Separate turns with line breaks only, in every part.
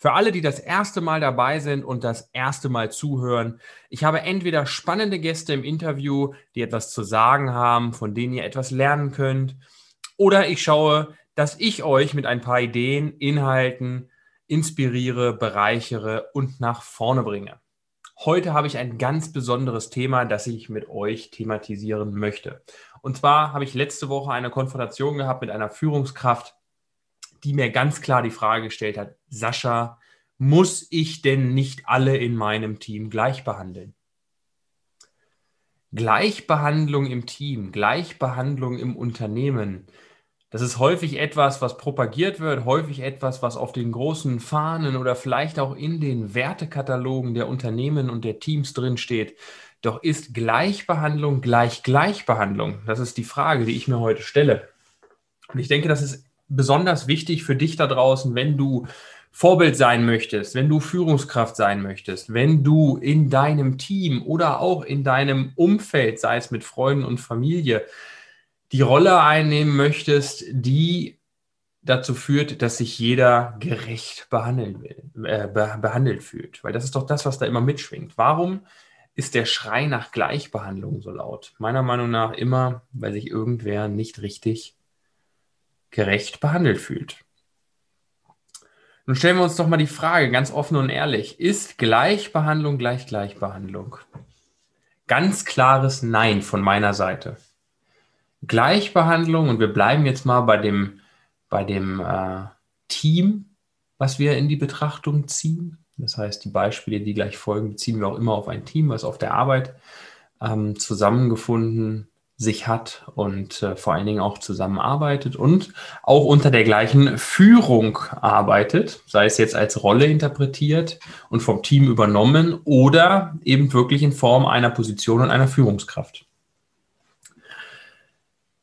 Für alle, die das erste Mal dabei sind und das erste Mal zuhören, ich habe entweder spannende Gäste im Interview, die etwas zu sagen haben, von denen ihr etwas lernen könnt, oder ich schaue, dass ich euch mit ein paar Ideen, Inhalten inspiriere, bereichere und nach vorne bringe. Heute habe ich ein ganz besonderes Thema, das ich mit euch thematisieren möchte. Und zwar habe ich letzte Woche eine Konfrontation gehabt mit einer Führungskraft, die mir ganz klar die Frage gestellt hat, Sascha, muss ich denn nicht alle in meinem Team gleich behandeln? Gleichbehandlung im Team, Gleichbehandlung im Unternehmen, das ist häufig etwas, was propagiert wird, häufig etwas, was auf den großen Fahnen oder vielleicht auch in den Wertekatalogen der Unternehmen und der Teams drinsteht. Doch ist Gleichbehandlung gleich Gleichbehandlung? Das ist die Frage, die ich mir heute stelle. Und ich denke, das ist besonders wichtig für dich da draußen, wenn du Vorbild sein möchtest, wenn du Führungskraft sein möchtest, wenn du in deinem Team oder auch in deinem Umfeld, sei es mit Freunden und Familie, die Rolle einnehmen möchtest, die dazu führt, dass sich jeder gerecht behandeln will, äh, behandelt fühlt. Weil das ist doch das, was da immer mitschwingt. Warum ist der Schrei nach Gleichbehandlung so laut? Meiner Meinung nach immer, weil sich irgendwer nicht richtig gerecht behandelt fühlt. Nun stellen wir uns doch mal die Frage, ganz offen und ehrlich, ist Gleichbehandlung gleich Gleichbehandlung? Ganz klares Nein von meiner Seite. Gleichbehandlung, und wir bleiben jetzt mal bei dem, bei dem äh, Team, was wir in die Betrachtung ziehen. Das heißt, die Beispiele, die gleich folgen, beziehen wir auch immer auf ein Team, was auf der Arbeit ähm, zusammengefunden sich hat und äh, vor allen Dingen auch zusammenarbeitet und auch unter der gleichen Führung arbeitet, sei es jetzt als Rolle interpretiert und vom Team übernommen oder eben wirklich in Form einer Position und einer Führungskraft.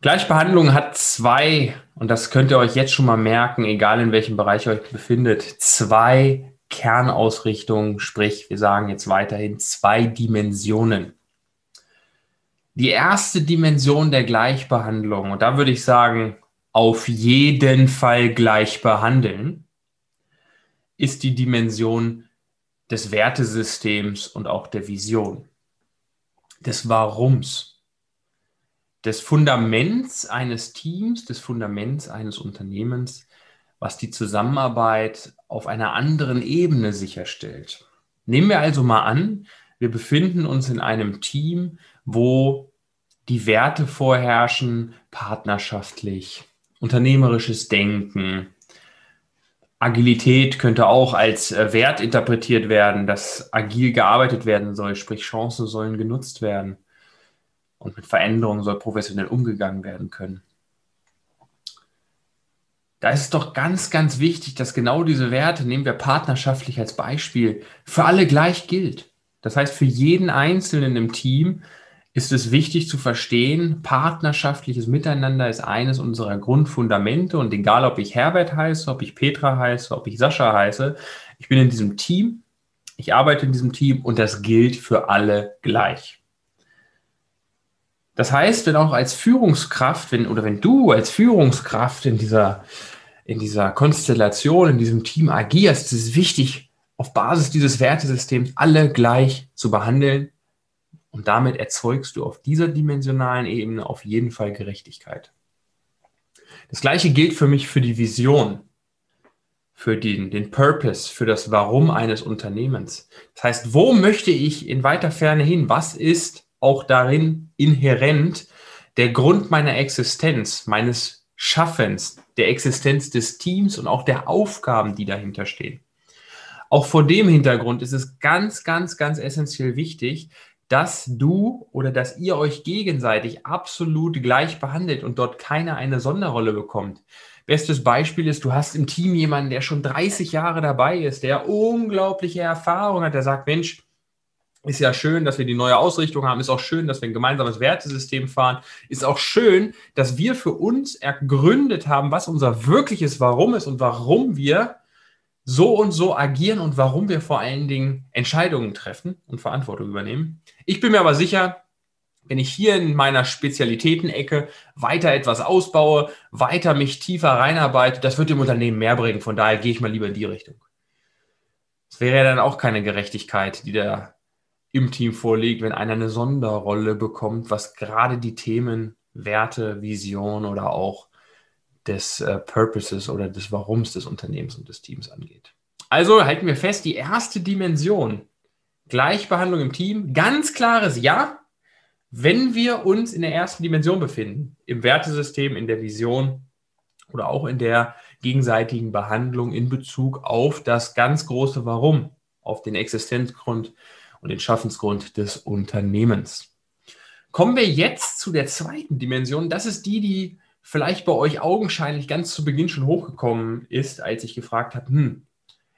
Gleichbehandlung hat zwei, und das könnt ihr euch jetzt schon mal merken, egal in welchem Bereich ihr euch befindet, zwei Kernausrichtungen, sprich, wir sagen jetzt weiterhin zwei Dimensionen die erste Dimension der Gleichbehandlung, und da würde ich sagen, auf jeden Fall gleich behandeln, ist die Dimension des Wertesystems und auch der Vision, des Warums, des Fundaments eines Teams, des Fundaments eines Unternehmens, was die Zusammenarbeit auf einer anderen Ebene sicherstellt. Nehmen wir also mal an, wir befinden uns in einem Team, wo die Werte vorherrschen, partnerschaftlich, unternehmerisches Denken. Agilität könnte auch als äh, Wert interpretiert werden, dass agil gearbeitet werden soll, sprich Chancen sollen genutzt werden und mit Veränderungen soll professionell umgegangen werden können. Da ist es doch ganz, ganz wichtig, dass genau diese Werte, nehmen wir partnerschaftlich als Beispiel, für alle gleich gilt. Das heißt, für jeden Einzelnen im Team ist es wichtig zu verstehen, partnerschaftliches Miteinander ist eines unserer Grundfundamente und egal, ob ich Herbert heiße, ob ich Petra heiße, ob ich Sascha heiße, ich bin in diesem Team, ich arbeite in diesem Team und das gilt für alle gleich. Das heißt, wenn auch als Führungskraft, wenn, oder wenn du als Führungskraft in dieser, in dieser Konstellation, in diesem Team agierst, ist es wichtig, auf Basis dieses Wertesystems alle gleich zu behandeln und damit erzeugst du auf dieser dimensionalen Ebene auf jeden Fall Gerechtigkeit. Das gleiche gilt für mich für die Vision, für den, den Purpose, für das Warum eines Unternehmens. Das heißt, wo möchte ich in weiter Ferne hin? Was ist auch darin inhärent der Grund meiner Existenz, meines Schaffens, der Existenz des Teams und auch der Aufgaben, die dahinter stehen? Auch vor dem Hintergrund ist es ganz, ganz, ganz essentiell wichtig, dass du oder dass ihr euch gegenseitig absolut gleich behandelt und dort keiner eine Sonderrolle bekommt. Bestes Beispiel ist, du hast im Team jemanden, der schon 30 Jahre dabei ist, der unglaubliche Erfahrung hat, der sagt, Mensch, Ist ja schön, dass wir die neue Ausrichtung haben. Ist auch schön, dass wir ein gemeinsames Wertesystem fahren. Ist auch schön, dass wir für uns ergründet haben, was unser wirkliches Warum ist und warum wir so und so agieren und warum wir vor allen Dingen Entscheidungen treffen und Verantwortung übernehmen. Ich bin mir aber sicher, wenn ich hier in meiner Spezialitätenecke weiter etwas ausbaue, weiter mich tiefer reinarbeite, das wird dem Unternehmen mehr bringen. Von daher gehe ich mal lieber in die Richtung. Es wäre ja dann auch keine Gerechtigkeit, die da im Team vorliegt, wenn einer eine Sonderrolle bekommt, was gerade die Themen Werte, Vision oder auch des äh, Purposes oder des Warums des Unternehmens und des Teams angeht. Also halten wir fest, die erste Dimension, Gleichbehandlung im Team, ganz klares Ja, wenn wir uns in der ersten Dimension befinden, im Wertesystem, in der Vision oder auch in der gegenseitigen Behandlung in Bezug auf das ganz große Warum, auf den Existenzgrund und den Schaffensgrund des Unternehmens. Kommen wir jetzt zu der zweiten Dimension. Das ist die, die vielleicht bei euch augenscheinlich ganz zu Beginn schon hochgekommen ist, als ich gefragt habe, hm,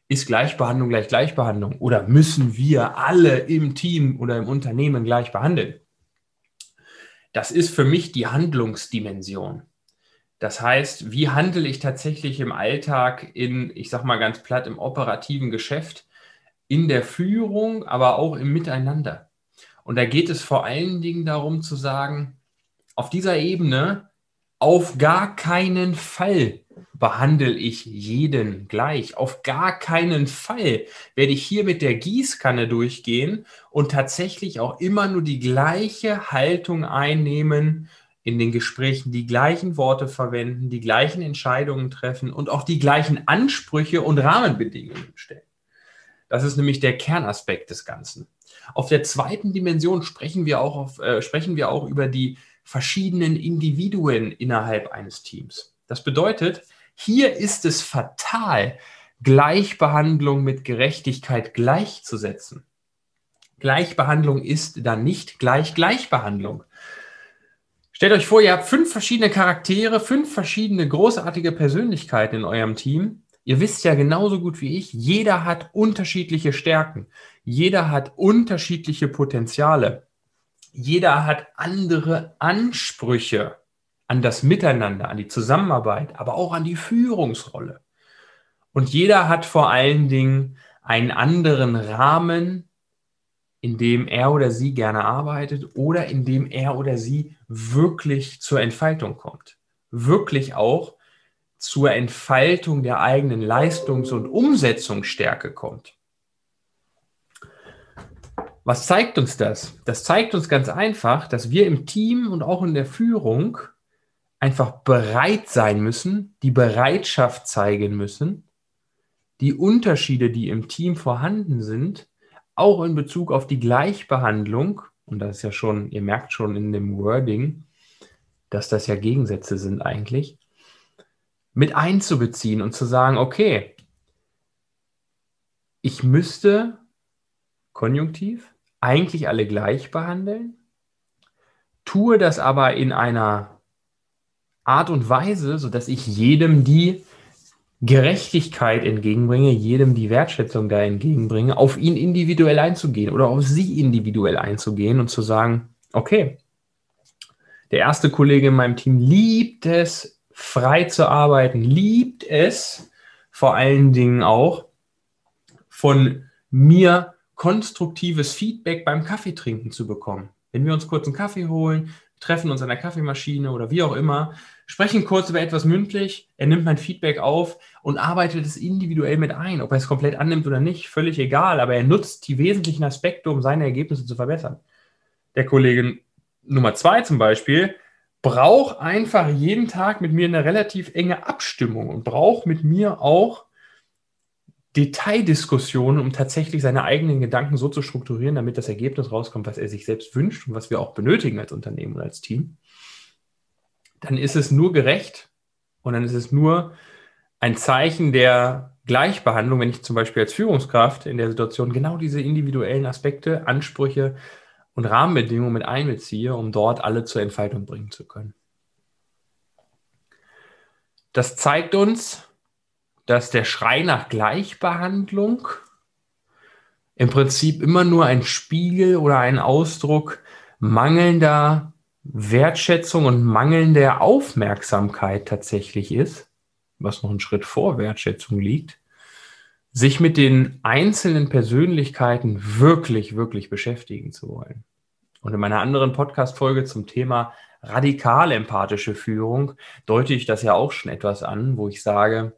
ist Gleichbehandlung gleich Gleichbehandlung oder müssen wir alle im Team oder im Unternehmen gleich behandeln? Das ist für mich die Handlungsdimension. Das heißt, wie handle ich tatsächlich im Alltag in, ich sage mal ganz platt, im operativen Geschäft, in der Führung, aber auch im Miteinander. Und da geht es vor allen Dingen darum zu sagen, auf dieser Ebene auf gar keinen Fall behandle ich jeden gleich. Auf gar keinen Fall werde ich hier mit der Gießkanne durchgehen und tatsächlich auch immer nur die gleiche Haltung einnehmen in den Gesprächen, die gleichen Worte verwenden, die gleichen Entscheidungen treffen und auch die gleichen Ansprüche und Rahmenbedingungen stellen. Das ist nämlich der Kernaspekt des Ganzen. Auf der zweiten Dimension sprechen wir auch, auf, äh, sprechen wir auch über die verschiedenen Individuen innerhalb eines Teams. Das bedeutet, hier ist es fatal, Gleichbehandlung mit Gerechtigkeit gleichzusetzen. Gleichbehandlung ist dann nicht gleich Gleichbehandlung. Stellt euch vor, ihr habt fünf verschiedene Charaktere, fünf verschiedene großartige Persönlichkeiten in eurem Team. Ihr wisst ja genauso gut wie ich, jeder hat unterschiedliche Stärken, jeder hat unterschiedliche Potenziale, jeder hat andere Ansprüche an das Miteinander, an die Zusammenarbeit, aber auch an die Führungsrolle. Und jeder hat vor allen Dingen einen anderen Rahmen, in dem er oder sie gerne arbeitet oder in dem er oder sie wirklich zur Entfaltung kommt. Wirklich auch zur Entfaltung der eigenen Leistungs- und Umsetzungsstärke kommt. Was zeigt uns das? Das zeigt uns ganz einfach, dass wir im Team und auch in der Führung einfach bereit sein müssen, die Bereitschaft zeigen müssen, die Unterschiede, die im Team vorhanden sind, auch in Bezug auf die Gleichbehandlung, und das ist ja schon, ihr merkt schon in dem Wording, dass das ja Gegensätze sind eigentlich, mit einzubeziehen und zu sagen, okay, ich müsste konjunktiv eigentlich alle gleich behandeln, tue das aber in einer Art und Weise, sodass ich jedem die Gerechtigkeit entgegenbringe, jedem die Wertschätzung da entgegenbringe, auf ihn individuell einzugehen oder auf sie individuell einzugehen und zu sagen, okay, der erste Kollege in meinem Team liebt es, frei zu arbeiten, liebt es vor allen Dingen auch von mir konstruktives Feedback beim Kaffeetrinken zu bekommen. Wenn wir uns kurz einen Kaffee holen, treffen uns an der Kaffeemaschine oder wie auch immer, sprechen kurz über etwas mündlich, er nimmt mein Feedback auf und arbeitet es individuell mit ein. Ob er es komplett annimmt oder nicht, völlig egal, aber er nutzt die wesentlichen Aspekte, um seine Ergebnisse zu verbessern. Der Kollege Nummer zwei zum Beispiel braucht einfach jeden Tag mit mir eine relativ enge Abstimmung und braucht mit mir auch Detaildiskussionen, um tatsächlich seine eigenen Gedanken so zu strukturieren, damit das Ergebnis rauskommt, was er sich selbst wünscht und was wir auch benötigen als Unternehmen und als Team, dann ist es nur gerecht und dann ist es nur ein Zeichen der Gleichbehandlung, wenn ich zum Beispiel als Führungskraft in der Situation genau diese individuellen Aspekte, Ansprüche und Rahmenbedingungen mit einbeziehe, um dort alle zur Entfaltung bringen zu können. Das zeigt uns, dass der Schrei nach Gleichbehandlung im Prinzip immer nur ein Spiegel oder ein Ausdruck mangelnder Wertschätzung und mangelnder Aufmerksamkeit tatsächlich ist, was noch einen Schritt vor Wertschätzung liegt, sich mit den einzelnen Persönlichkeiten wirklich, wirklich beschäftigen zu wollen. Und in meiner anderen Podcast-Folge zum Thema radikal empathische Führung deute ich das ja auch schon etwas an, wo ich sage,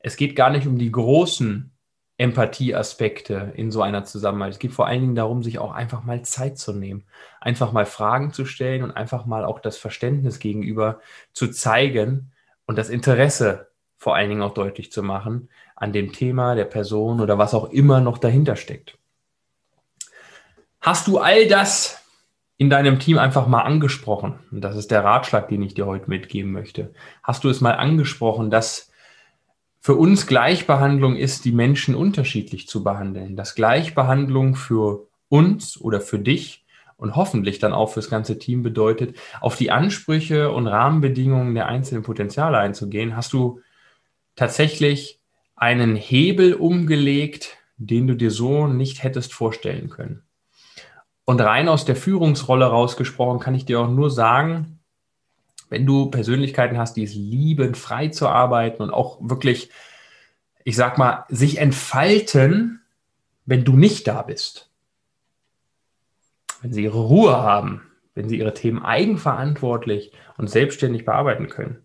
es geht gar nicht um die großen Empathieaspekte in so einer Zusammenarbeit. Es geht vor allen Dingen darum, sich auch einfach mal Zeit zu nehmen, einfach mal Fragen zu stellen und einfach mal auch das Verständnis gegenüber zu zeigen und das Interesse vor allen Dingen auch deutlich zu machen an dem Thema, der Person oder was auch immer noch dahinter steckt. Hast du all das in deinem Team einfach mal angesprochen? Und das ist der Ratschlag, den ich dir heute mitgeben möchte. Hast du es mal angesprochen, dass für uns Gleichbehandlung ist, die Menschen unterschiedlich zu behandeln. Dass Gleichbehandlung für uns oder für dich und hoffentlich dann auch fürs ganze Team bedeutet, auf die Ansprüche und Rahmenbedingungen der einzelnen Potenziale einzugehen, hast du tatsächlich einen Hebel umgelegt, den du dir so nicht hättest vorstellen können. Und rein aus der Führungsrolle rausgesprochen kann ich dir auch nur sagen, wenn du Persönlichkeiten hast, die es lieben, frei zu arbeiten und auch wirklich, ich sag mal, sich entfalten, wenn du nicht da bist. Wenn sie ihre Ruhe haben, wenn sie ihre Themen eigenverantwortlich und selbstständig bearbeiten können.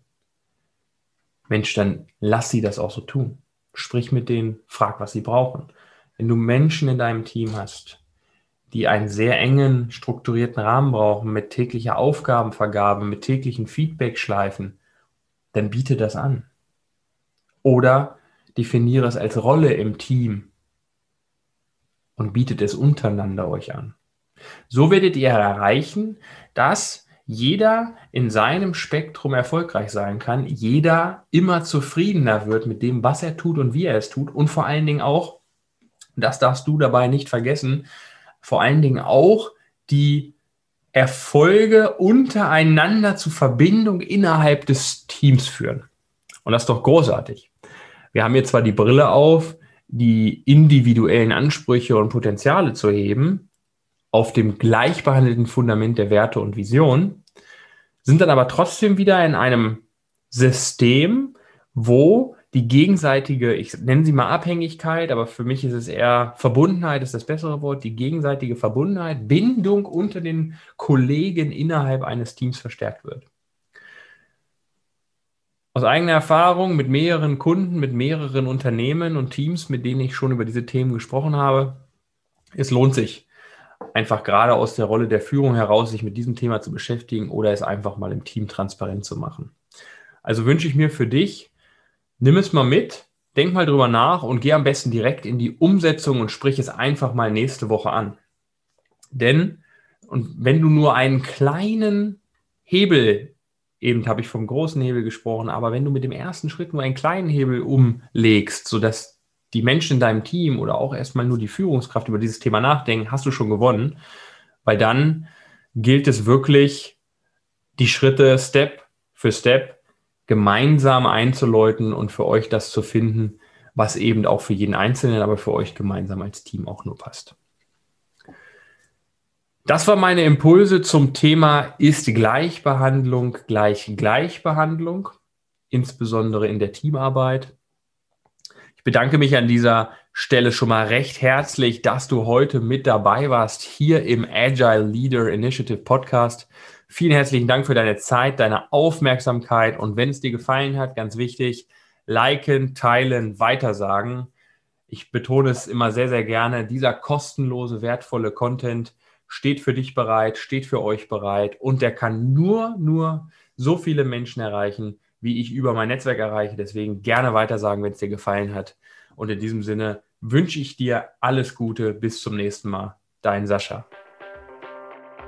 Mensch, dann lass sie das auch so tun. Sprich mit denen, frag, was sie brauchen. Wenn du Menschen in deinem Team hast, die einen sehr engen, strukturierten Rahmen brauchen, mit täglicher Aufgabenvergabe, mit täglichen Feedback-Schleifen, dann biete das an. Oder definiere es als Rolle im Team und bietet es untereinander euch an. So werdet ihr erreichen, dass jeder in seinem Spektrum erfolgreich sein kann, jeder immer zufriedener wird mit dem, was er tut und wie er es tut und vor allen Dingen auch, das darfst du dabei nicht vergessen, vor allen Dingen auch die Erfolge untereinander zu Verbindung innerhalb des Teams führen. Und das ist doch großartig. Wir haben jetzt zwar die Brille auf, die individuellen Ansprüche und Potenziale zu heben, auf dem gleichbehandelten Fundament der Werte und Vision, sind dann aber trotzdem wieder in einem System, wo die gegenseitige, ich nenne sie mal Abhängigkeit, aber für mich ist es eher Verbundenheit, ist das bessere Wort, die gegenseitige Verbundenheit, Bindung unter den Kollegen innerhalb eines Teams verstärkt wird. Aus eigener Erfahrung mit mehreren Kunden, mit mehreren Unternehmen und Teams, mit denen ich schon über diese Themen gesprochen habe, es lohnt sich, einfach gerade aus der Rolle der Führung heraus, sich mit diesem Thema zu beschäftigen oder es einfach mal im Team transparent zu machen. Also wünsche ich mir für dich, Nimm es mal mit, denk mal drüber nach und geh am besten direkt in die Umsetzung und sprich es einfach mal nächste Woche an. Denn, und wenn du nur einen kleinen Hebel, eben habe ich vom großen Hebel gesprochen, aber wenn du mit dem ersten Schritt nur einen kleinen Hebel umlegst, sodass die Menschen in deinem Team oder auch erstmal nur die Führungskraft über dieses Thema nachdenken, hast du schon gewonnen, weil dann gilt es wirklich, die Schritte Step für Step gemeinsam einzuläuten und für euch das zu finden, was eben auch für jeden Einzelnen, aber für euch gemeinsam als Team auch nur passt. Das war meine Impulse zum Thema ist Gleichbehandlung gleich Gleichbehandlung, insbesondere in der Teamarbeit. Ich bedanke mich an dieser Stelle schon mal recht herzlich, dass du heute mit dabei warst hier im Agile Leader Initiative Podcast. Vielen herzlichen Dank für deine Zeit, deine Aufmerksamkeit und wenn es dir gefallen hat, ganz wichtig, liken, teilen, weitersagen. Ich betone es immer sehr, sehr gerne. Dieser kostenlose, wertvolle Content steht für dich bereit, steht für euch bereit und der kann nur, nur so viele Menschen erreichen, wie ich über mein Netzwerk erreiche. Deswegen gerne weitersagen, wenn es dir gefallen hat. Und in diesem Sinne wünsche ich dir alles Gute. Bis zum nächsten Mal. Dein Sascha.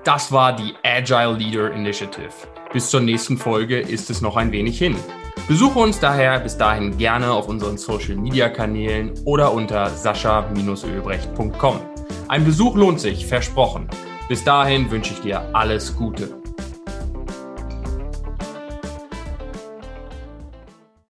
Das war die Agile Leader Initiative. Bis zur nächsten Folge ist es noch ein wenig hin. Besuche uns daher bis dahin gerne auf unseren Social Media Kanälen oder unter sascha-ölbrecht.com. Ein Besuch lohnt sich, versprochen. Bis dahin wünsche ich dir alles Gute.